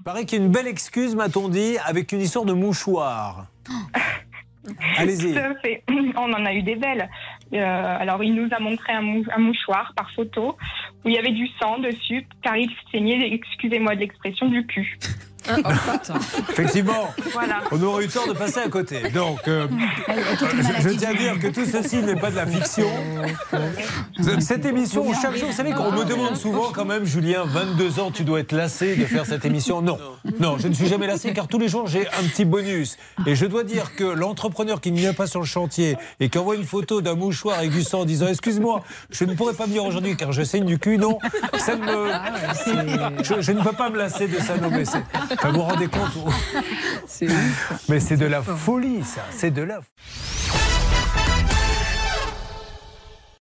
Il paraît qu'il y a une belle excuse, m'a-t-on dit, avec une histoire de mouchoir. Allez-y. On en a eu des belles. Euh, alors, il nous a montré un, mou- un mouchoir par photo où il y avait du sang dessus, car il saignait, excusez-moi de l'expression, du cul. Effectivement, Voilà. on aurait eu tort de passer à côté. Donc, euh, je, je tiens à dire que tout ceci n'est pas de la fiction. Cette émission, où chaque jour, vous savez qu'on me demande souvent quand même, Julien, 22 ans, tu dois être lassé de faire cette émission. Non, non, je ne suis jamais lassé car tous les jours, j'ai un petit bonus. Et je dois dire que l'entrepreneur qui ne vient pas sur le chantier et qui envoie une photo d'un mouchoir avec du sang en disant Excuse-moi, je ne pourrais pas venir aujourd'hui car je saigne du cul, non, ça ne me. Je, je ne peux pas me lasser de ça, non, mais c'est. Enfin, vous vous rendez compte. Mais c'est de la folie, ça. C'est de la.